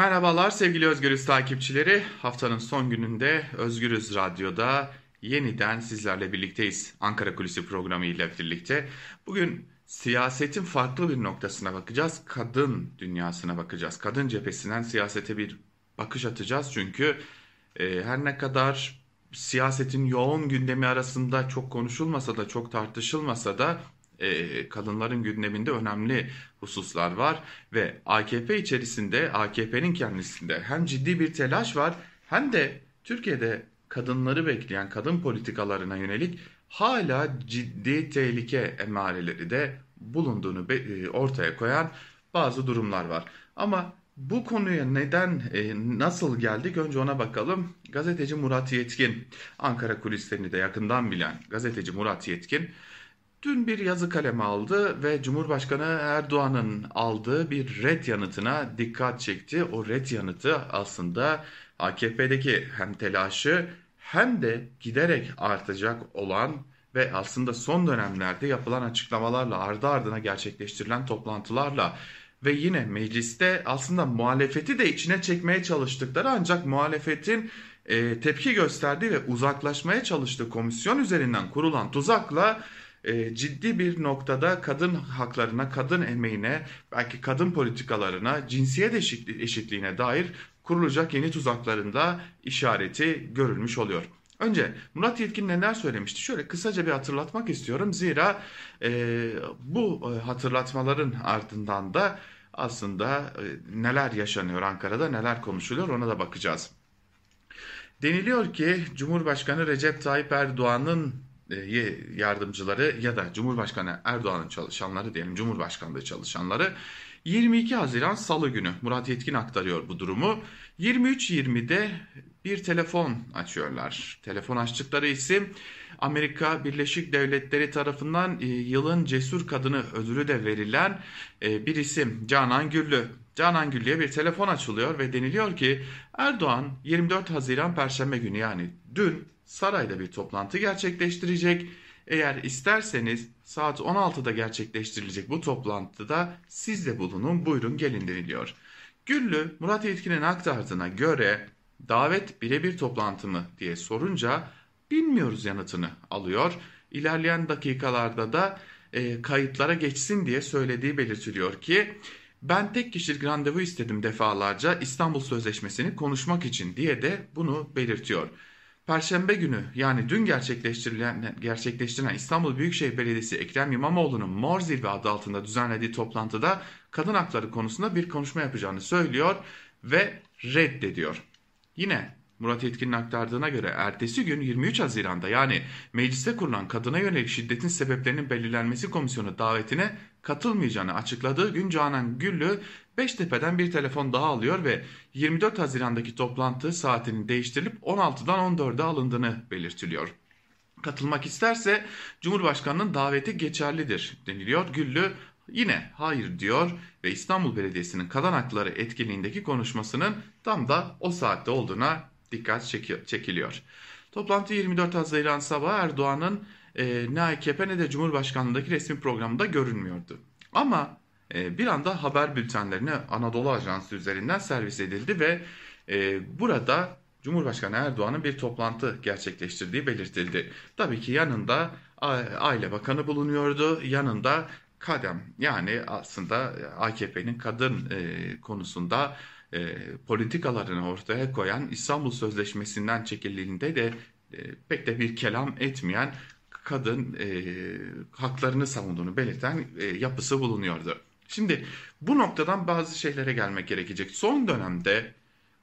Merhabalar sevgili Özgürüz takipçileri. Haftanın son gününde Özgürüz Radyo'da yeniden sizlerle birlikteyiz. Ankara Kulisi programı ile birlikte. Bugün siyasetin farklı bir noktasına bakacağız. Kadın dünyasına bakacağız. Kadın cephesinden siyasete bir bakış atacağız. Çünkü e, her ne kadar siyasetin yoğun gündemi arasında çok konuşulmasa da çok tartışılmasa da e, kadınların gündeminde önemli hususlar var ve AKP içerisinde AKP'nin kendisinde hem ciddi bir telaş var hem de Türkiye'de kadınları bekleyen kadın politikalarına yönelik hala ciddi tehlike emareleri de bulunduğunu e, ortaya koyan bazı durumlar var. Ama bu konuya neden, e, nasıl geldik önce ona bakalım. Gazeteci Murat Yetkin, Ankara kulislerini de yakından bilen gazeteci Murat Yetkin, dün bir yazı kalemi aldı ve Cumhurbaşkanı Erdoğan'ın aldığı bir red yanıtına dikkat çekti. O red yanıtı aslında AKP'deki hem telaşı hem de giderek artacak olan ve aslında son dönemlerde yapılan açıklamalarla ardı ardına gerçekleştirilen toplantılarla ve yine mecliste aslında muhalefeti de içine çekmeye çalıştıkları ancak muhalefetin e, tepki gösterdiği ve uzaklaşmaya çalıştığı komisyon üzerinden kurulan tuzakla e, ciddi bir noktada kadın haklarına, kadın emeğine, belki kadın politikalarına, cinsiyet eşitliğine dair kurulacak yeni tuzaklarında işareti görülmüş oluyor. Önce Murat Yetkin neler söylemişti? Şöyle kısaca bir hatırlatmak istiyorum. Zira e, bu e, hatırlatmaların ardından da aslında e, neler yaşanıyor Ankara'da, neler konuşuluyor ona da bakacağız. Deniliyor ki Cumhurbaşkanı Recep Tayyip Erdoğan'ın yardımcıları ya da Cumhurbaşkanı Erdoğan'ın çalışanları diyelim Cumhurbaşkanlığı çalışanları 22 Haziran Salı günü Murat Yetkin aktarıyor bu durumu. 23.20'de bir telefon açıyorlar. Telefon açtıkları isim Amerika Birleşik Devletleri tarafından e, yılın cesur kadını ödülü de verilen e, bir isim Canan Güllü. Canan Güllü'ye bir telefon açılıyor ve deniliyor ki Erdoğan 24 Haziran Perşembe günü yani dün sarayda bir toplantı gerçekleştirecek. Eğer isterseniz saat 16'da gerçekleştirilecek bu toplantıda siz de bulunun buyurun gelin deniliyor. Güllü Murat Yetkin'in aktardığına göre davet birebir toplantı mı diye sorunca bilmiyoruz yanıtını alıyor. İlerleyen dakikalarda da e, kayıtlara geçsin diye söylediği belirtiliyor ki ben tek kişilik randevu istedim defalarca İstanbul Sözleşmesi'ni konuşmak için diye de bunu belirtiyor. Perşembe günü yani dün gerçekleştirilen, gerçekleştirilen İstanbul Büyükşehir Belediyesi Ekrem İmamoğlu'nun Mor Zirve adı altında düzenlediği toplantıda kadın hakları konusunda bir konuşma yapacağını söylüyor ve reddediyor. Yine Murat Yetkin'in aktardığına göre ertesi gün 23 Haziran'da yani mecliste kurulan kadına yönelik şiddetin sebeplerinin belirlenmesi komisyonu davetine katılmayacağını açıkladığı gün Canan Güllü Beştepe'den bir telefon daha alıyor ve 24 Haziran'daki toplantı saatinin değiştirilip 16'dan 14'e alındığını belirtiliyor. Katılmak isterse Cumhurbaşkanı'nın daveti geçerlidir deniliyor. Güllü yine hayır diyor ve İstanbul Belediyesi'nin kadın hakları etkinliğindeki konuşmasının tam da o saatte olduğuna dikkat çekiliyor. Toplantı 24 Haziran sabahı Erdoğan'ın e, ne AKP ne de Cumhurbaşkanlığındaki resmi programında görünmüyordu. Ama e, bir anda haber bültenlerine Anadolu Ajansı üzerinden servis edildi ve e, burada Cumhurbaşkanı Erdoğan'ın bir toplantı gerçekleştirdiği belirtildi. Tabii ki yanında Aile Bakanı bulunuyordu. Yanında Kadem yani aslında AKP'nin kadın e, konusunda politikalarını ortaya koyan İstanbul Sözleşmesi'nden çekildiğinde de pek de bir kelam etmeyen kadın e, haklarını savunduğunu belirten e, yapısı bulunuyordu. Şimdi bu noktadan bazı şeylere gelmek gerekecek. Son dönemde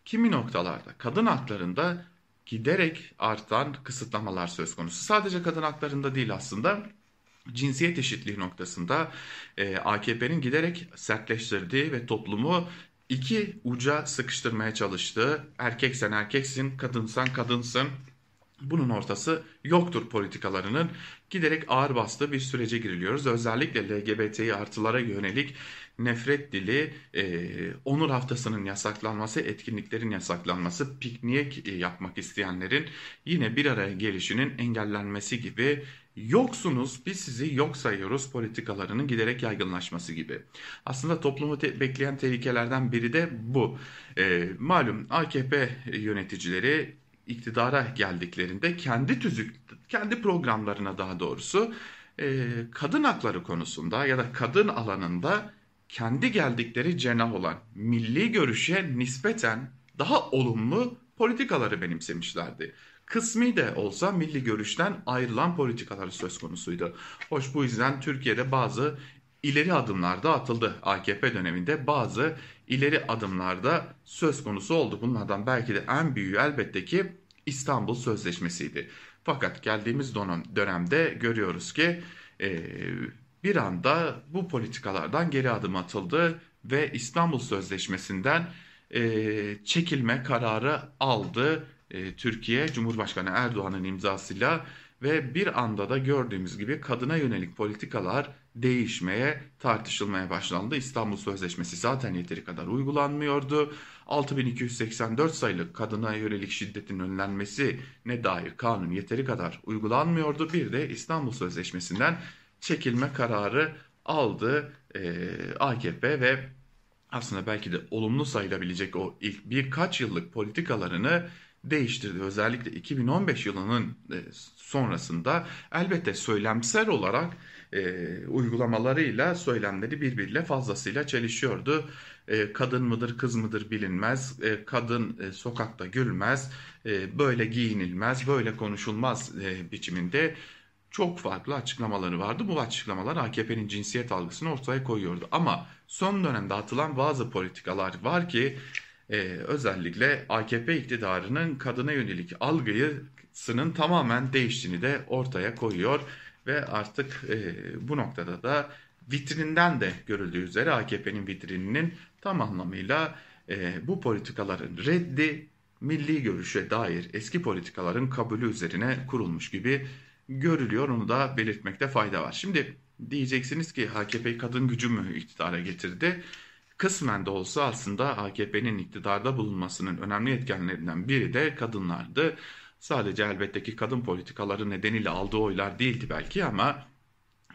kimi noktalarda kadın haklarında giderek artan kısıtlamalar söz konusu. Sadece kadın haklarında değil aslında cinsiyet eşitliği noktasında e, AKP'nin giderek sertleştirdiği ve toplumu iki uca sıkıştırmaya çalıştığı erkeksen erkeksin, kadınsan kadınsın bunun ortası yoktur politikalarının giderek ağır bastığı bir sürece giriliyoruz. Özellikle LGBTİ artılara yönelik nefret dili, e, onur haftasının yasaklanması, etkinliklerin yasaklanması, piknik e, yapmak isteyenlerin yine bir araya gelişinin engellenmesi gibi yoksunuz biz sizi yok sayıyoruz politikalarının giderek yaygınlaşması gibi. Aslında toplumu te bekleyen tehlikelerden biri de bu. E, malum AKP yöneticileri iktidara geldiklerinde kendi tüzük, kendi programlarına daha doğrusu e, kadın hakları konusunda ya da kadın alanında kendi geldikleri cenah olan milli görüşe nispeten daha olumlu politikaları benimsemişlerdi. Kısmi de olsa milli görüşten ayrılan politikaları söz konusuydu. Hoş bu yüzden Türkiye'de bazı ileri adımlarda atıldı. AKP döneminde bazı ileri adımlarda söz konusu oldu. Bunlardan belki de en büyüğü elbette ki İstanbul Sözleşmesi'ydi. Fakat geldiğimiz dönemde görüyoruz ki e, bir anda bu politikalardan geri adım atıldı ve İstanbul Sözleşmesi'nden e, çekilme kararı aldı e, Türkiye Cumhurbaşkanı Erdoğan'ın imzasıyla ve bir anda da gördüğümüz gibi kadına yönelik politikalar değişmeye, tartışılmaya başlandı. İstanbul Sözleşmesi zaten yeteri kadar uygulanmıyordu. 6284 sayılı kadına yönelik şiddetin önlenmesi ne dair kanun yeteri kadar uygulanmıyordu. Bir de İstanbul Sözleşmesi'nden çekilme kararı aldı e, AKP ve aslında belki de olumlu sayılabilecek o ilk birkaç yıllık politikalarını değiştirdi. Özellikle 2015 yılının e, sonrasında elbette söylemsel olarak e, uygulamalarıyla söylemleri birbiriyle fazlasıyla çelişiyordu. E, kadın mıdır kız mıdır bilinmez, e, kadın e, sokakta gülmez, e, böyle giyinilmez, böyle konuşulmaz e, biçiminde çok farklı açıklamaları vardı. Bu açıklamalar AKP'nin cinsiyet algısını ortaya koyuyordu. Ama son dönemde atılan bazı politikalar var ki e, özellikle AKP iktidarının kadına yönelik algısının tamamen değiştiğini de ortaya koyuyor. Ve artık e, bu noktada da vitrinden de görüldüğü üzere AKP'nin vitrininin tam anlamıyla e, bu politikaların reddi milli görüşe dair eski politikaların kabulü üzerine kurulmuş gibi görülüyor. Onu da belirtmekte fayda var. Şimdi diyeceksiniz ki AKP kadın gücü mü iktidara getirdi? Kısmen de olsa aslında AKP'nin iktidarda bulunmasının önemli etkenlerinden biri de kadınlardı. Sadece elbette ki kadın politikaları nedeniyle aldığı oylar değildi belki ama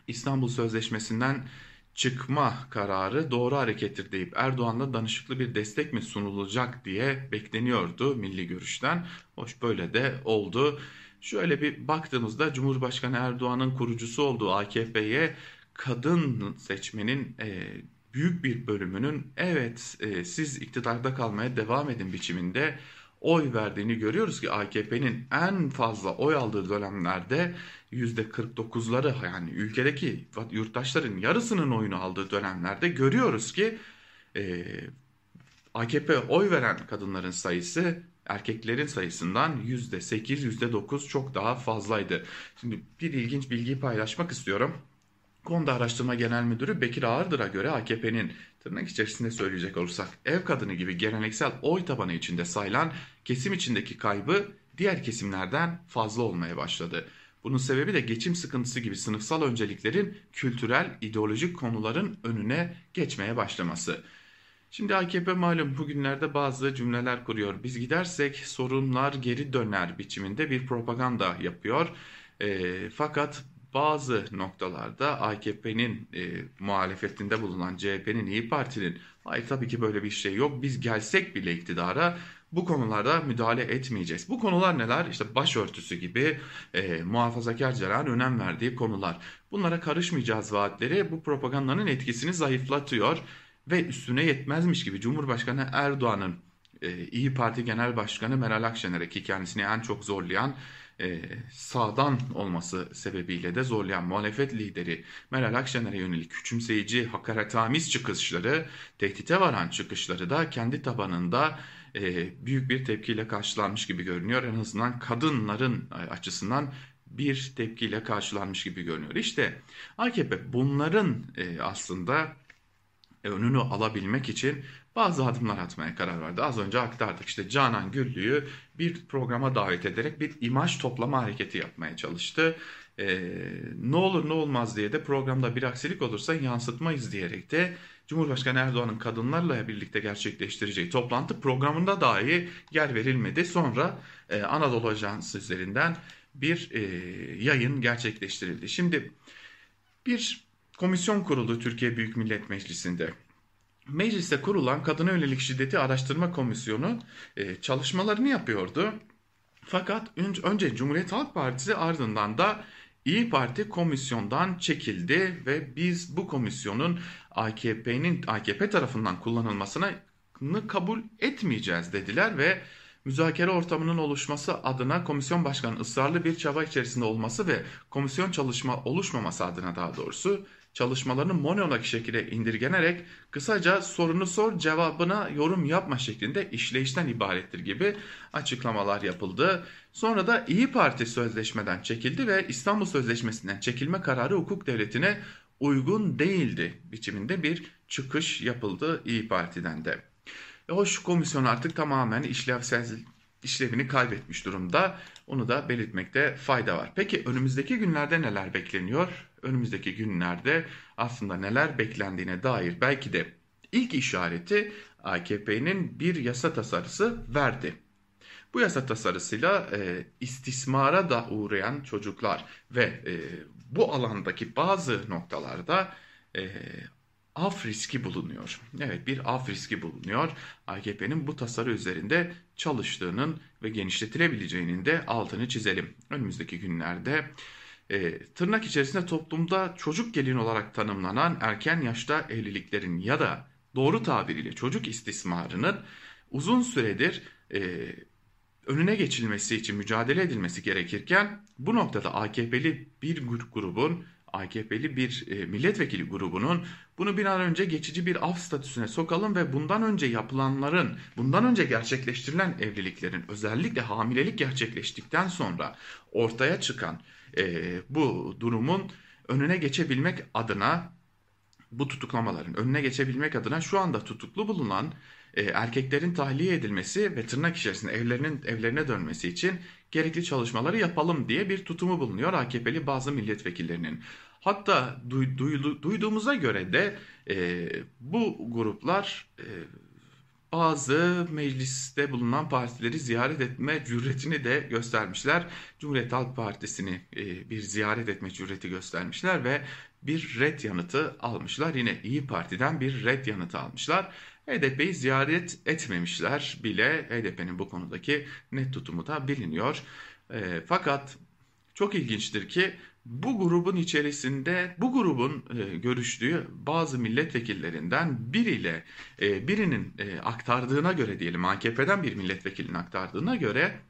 İstanbul Sözleşmesi'nden çıkma kararı doğru harekettir deyip Erdoğan'la danışıklı bir destek mi sunulacak diye bekleniyordu milli görüşten. Hoş böyle de oldu. Şöyle bir baktığımızda Cumhurbaşkanı Erdoğan'ın kurucusu olduğu AKP'ye kadın seçmenin e, büyük bir bölümünün evet e, siz iktidarda kalmaya devam edin biçiminde oy verdiğini görüyoruz ki AKP'nin en fazla oy aldığı dönemlerde %49'ları yani ülkedeki yurttaşların yarısının oyunu aldığı dönemlerde görüyoruz ki e, AKP oy veren kadınların sayısı erkeklerin sayısından %8, %9 çok daha fazlaydı. Şimdi bir ilginç bilgiyi paylaşmak istiyorum. Konuda Araştırma Genel Müdürü Bekir Ağırdır'a göre AKP'nin tırnak içerisinde söyleyecek olursak ev kadını gibi geleneksel oy tabanı içinde sayılan kesim içindeki kaybı diğer kesimlerden fazla olmaya başladı. Bunun sebebi de geçim sıkıntısı gibi sınıfsal önceliklerin kültürel, ideolojik konuların önüne geçmeye başlaması. Şimdi AKP malum bugünlerde bazı cümleler kuruyor. Biz gidersek sorunlar geri döner biçiminde bir propaganda yapıyor. E, fakat bazı noktalarda AKP'nin e, muhalefetinde bulunan CHP'nin İyi Parti'nin hayır tabii ki böyle bir şey yok biz gelsek bile iktidara bu konularda müdahale etmeyeceğiz. Bu konular neler? İşte başörtüsü gibi e, muhafazakarcıların önem verdiği konular. Bunlara karışmayacağız vaatleri bu propagandanın etkisini zayıflatıyor ve üstüne yetmezmiş gibi Cumhurbaşkanı Erdoğan'ın e, İyi Parti Genel Başkanı Meral Akşener'e ki kendisini en çok zorlayan e, sağdan olması sebebiyle de zorlayan muhalefet lideri Meral Akşener'e yönelik küçümseyici, hakaretamiz çıkışları, tehdite varan çıkışları da kendi tabanında e, büyük bir tepkiyle karşılanmış gibi görünüyor. En azından kadınların açısından bir tepkiyle karşılanmış gibi görünüyor. İşte AKP bunların e, aslında önünü alabilmek için bazı adımlar atmaya karar verdi. Az önce aktardık işte Canan Güllü'yü bir programa davet ederek bir imaj toplama hareketi yapmaya çalıştı. Ee, ne olur ne olmaz diye de programda bir aksilik olursa yansıtmayız diyerek de Cumhurbaşkanı Erdoğan'ın kadınlarla birlikte gerçekleştireceği toplantı programında dahi yer verilmedi. Sonra e, Anadolu Ajansı üzerinden bir e, yayın gerçekleştirildi. Şimdi bir komisyon kuruldu Türkiye Büyük Millet Meclisi'nde. Mecliste kurulan Kadına Yönelik Şiddeti Araştırma Komisyonu e, çalışmalarını yapıyordu. Fakat önce Cumhuriyet Halk Partisi ardından da İyi Parti komisyondan çekildi ve biz bu komisyonun AKP'nin AKP tarafından kullanılmasını kabul etmeyeceğiz dediler ve müzakere ortamının oluşması adına komisyon başkanı ısrarlı bir çaba içerisinde olması ve komisyon çalışma oluşmaması adına daha doğrusu çalışmalarını monolog şekilde indirgenerek kısaca sorunu sor cevabına yorum yapma şeklinde işleyişten ibarettir gibi açıklamalar yapıldı. Sonra da İyi Parti sözleşmeden çekildi ve İstanbul Sözleşmesi'nden çekilme kararı hukuk devletine uygun değildi biçiminde bir çıkış yapıldı İyi Parti'den de. E hoş komisyon artık tamamen işlevsel işlevini kaybetmiş durumda. Onu da belirtmekte fayda var. Peki önümüzdeki günlerde neler bekleniyor? Önümüzdeki günlerde aslında neler beklendiğine dair belki de ilk işareti AKP'nin bir yasa tasarısı verdi. Bu yasa tasarısıyla e, istismara da uğrayan çocuklar ve e, bu alandaki bazı noktalarda e, af riski bulunuyor. Evet bir af riski bulunuyor. AKP'nin bu tasarı üzerinde çalıştığının ve genişletilebileceğinin de altını çizelim. Önümüzdeki günlerde e, tırnak içerisinde toplumda çocuk gelin olarak tanımlanan erken yaşta evliliklerin ya da doğru tabiriyle çocuk istismarının uzun süredir e, önüne geçilmesi için mücadele edilmesi gerekirken bu noktada AKP'li bir grubun AKP'li bir e, milletvekili grubunun bunu bir an önce geçici bir af statüsüne sokalım ve bundan önce yapılanların, bundan önce gerçekleştirilen evliliklerin özellikle hamilelik gerçekleştikten sonra ortaya çıkan e, bu durumun önüne geçebilmek adına bu tutuklamaların önüne geçebilmek adına şu anda tutuklu bulunan e, erkeklerin tahliye edilmesi ve tırnak içerisinde evlerinin evlerine dönmesi için gerekli çalışmaları yapalım diye bir tutumu bulunuyor AKP'li bazı milletvekillerinin. Hatta duy, duydu, duyduğumuza göre de e, bu gruplar e, bazı mecliste bulunan partileri ziyaret etme cüretini de göstermişler. Cumhuriyet Halk Partisi'ni e, bir ziyaret etme cüreti göstermişler ve bir red yanıtı almışlar. Yine İyi Parti'den bir red yanıtı almışlar. HDP'yi ziyaret etmemişler bile. HDP'nin bu konudaki net tutumu da biliniyor. E, fakat çok ilginçtir ki bu grubun içerisinde bu grubun e, görüştüğü bazı milletvekillerinden biriyle e, birinin e, aktardığına göre diyelim AKP'den bir milletvekilinin aktardığına göre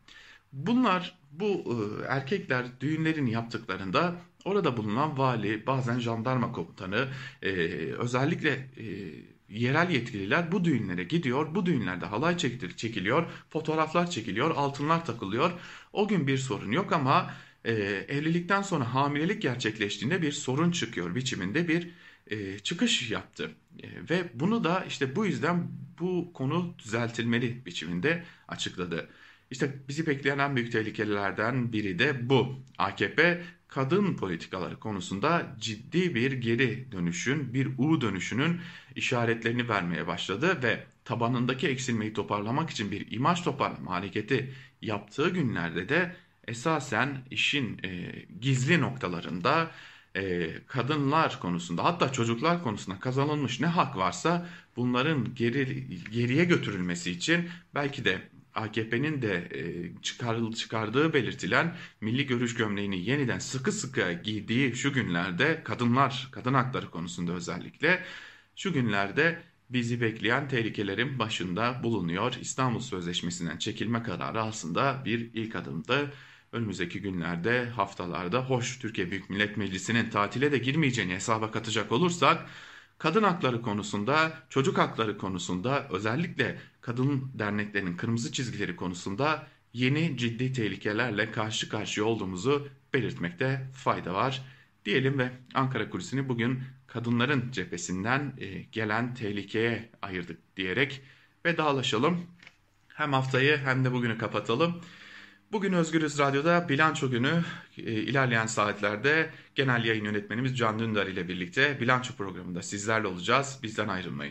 bunlar bu e, erkekler düğünlerini yaptıklarında orada bulunan vali bazen jandarma komutanı e, özellikle e, yerel yetkililer bu düğünlere gidiyor. Bu düğünlerde halay çekiliyor, fotoğraflar çekiliyor, altınlar takılıyor. O gün bir sorun yok ama e, evlilikten sonra hamilelik gerçekleştiğinde bir sorun çıkıyor biçiminde bir e, çıkış yaptı. E, ve bunu da işte bu yüzden bu konu düzeltilmeli biçiminde açıkladı. İşte bizi bekleyen en büyük tehlikelerden biri de bu. AKP kadın politikaları konusunda ciddi bir geri dönüşün, bir U dönüşünün işaretlerini vermeye başladı ve tabanındaki eksilmeyi toparlamak için bir imaj toparlama hareketi yaptığı günlerde de esasen işin e, gizli noktalarında e, kadınlar konusunda hatta çocuklar konusunda kazanılmış ne hak varsa bunların geri, geriye götürülmesi için belki de AKP'nin de e, çıkar, çıkardığı belirtilen milli görüş gömleğini yeniden sıkı sıkı giydiği şu günlerde kadınlar, kadın hakları konusunda özellikle şu günlerde bizi bekleyen tehlikelerin başında bulunuyor. İstanbul Sözleşmesi'nden çekilme kararı aslında bir ilk adımdı önümüzdeki günlerde, haftalarda hoş Türkiye Büyük Millet Meclisi'nin tatile de girmeyeceğini hesaba katacak olursak kadın hakları konusunda, çocuk hakları konusunda özellikle kadın derneklerinin kırmızı çizgileri konusunda yeni ciddi tehlikelerle karşı karşıya olduğumuzu belirtmekte fayda var diyelim ve Ankara Kulisi'ni bugün kadınların cephesinden e, gelen tehlikeye ayırdık diyerek vedalaşalım. Hem haftayı hem de bugünü kapatalım. Bugün Özgürüz Radyo'da bilanço günü e, ilerleyen saatlerde genel yayın yönetmenimiz Can Dündar ile birlikte bilanço programında sizlerle olacağız. Bizden ayrılmayın.